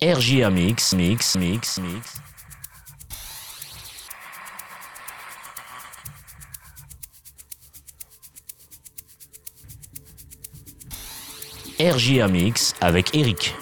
RJA Mix, Mix, Mix, Mix. RJA Mix avec Eric.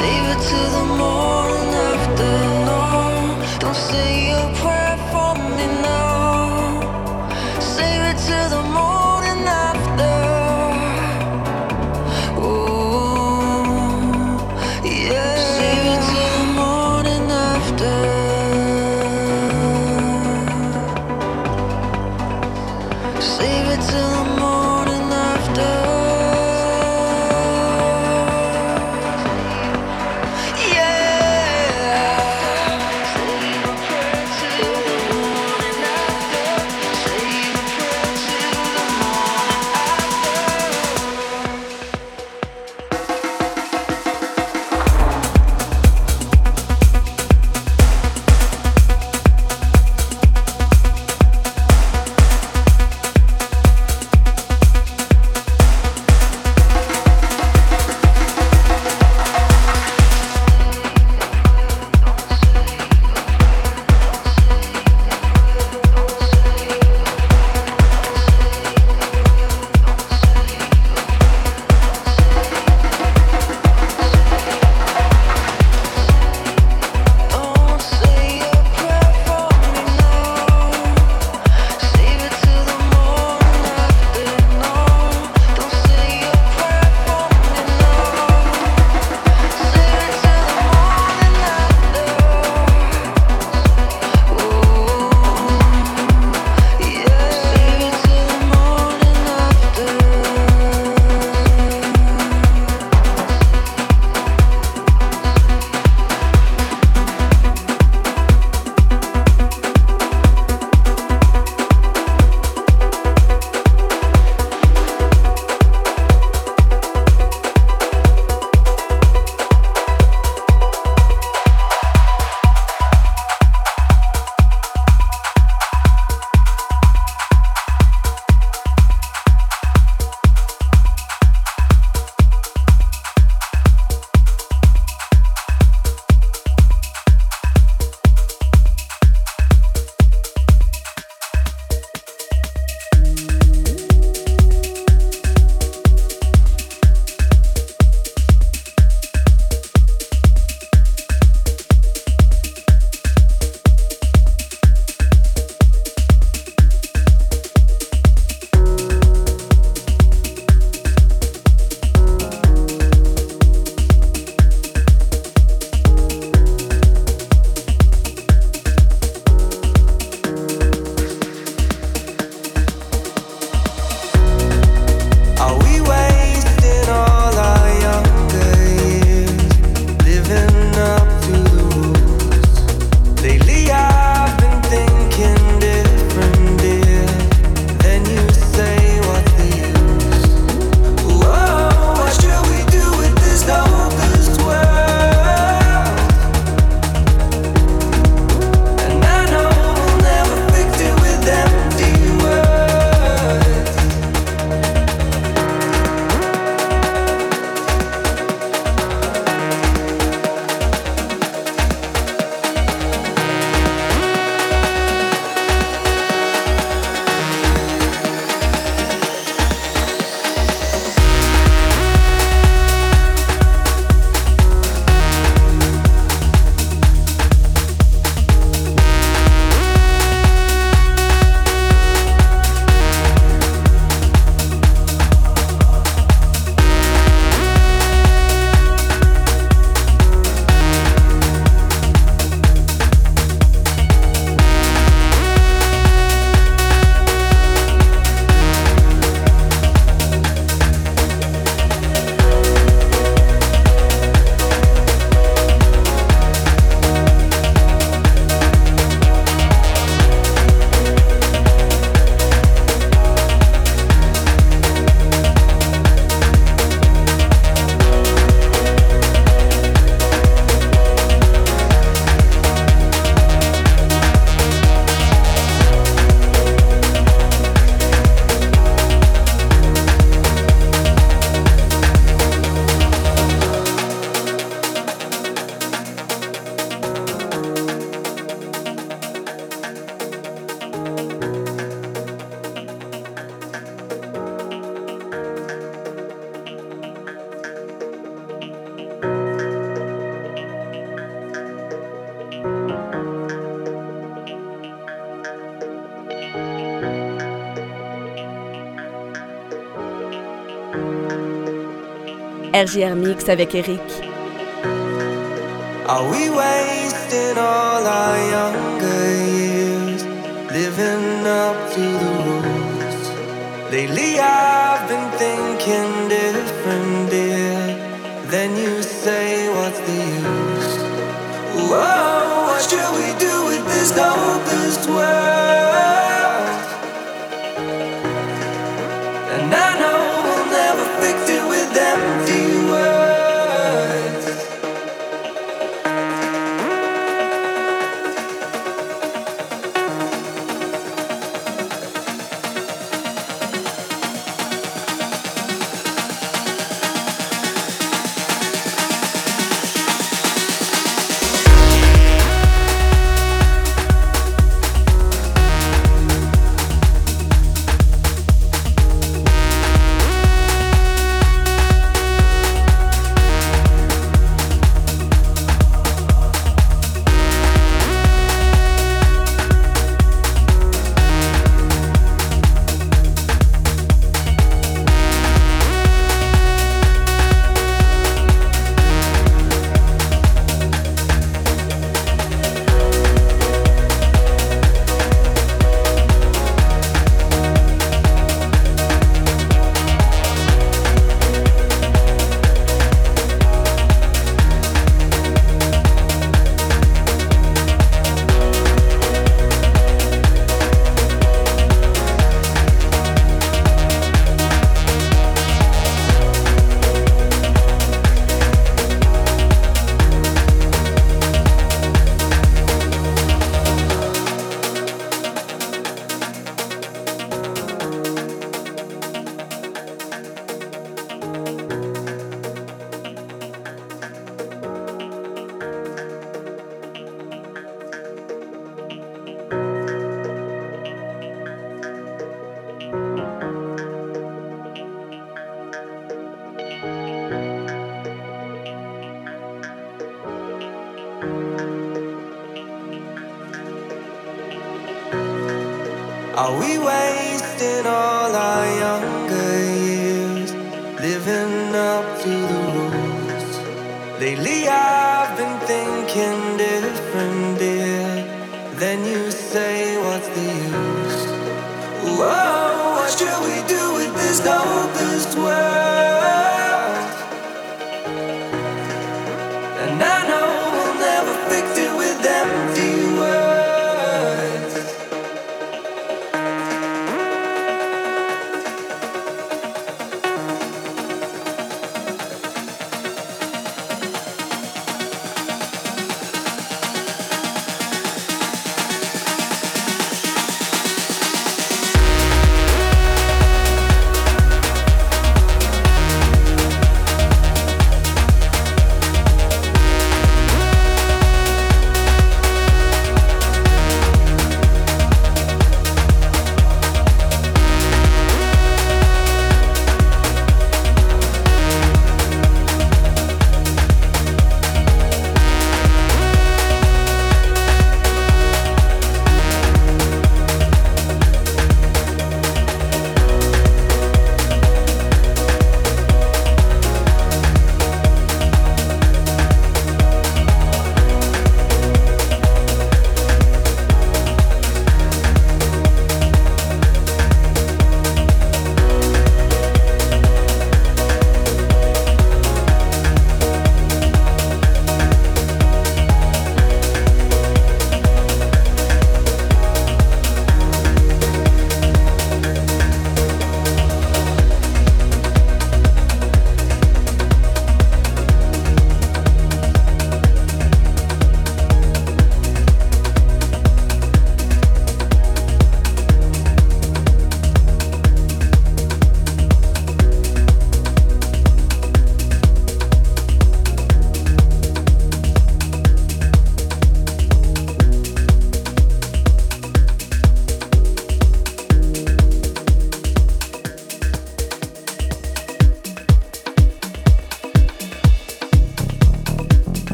Save it till the morning after. No, don't say. RJR Mix avec Eric. Are we wasting all our younger years living up to the rules? Lately I've been thinking different, dear. Then you say, what's the use? Whoa, what should we do with this hopeless world? And I know we'll never fix it with empty Are we wasting all our younger years living up to the rules? Lately I've been thinking different, dear. Then you say, what's the use? Whoa, what should we do with this hopeless world?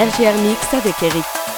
RGR Mix avec Eric.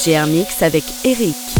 RGR Mix avec Eric.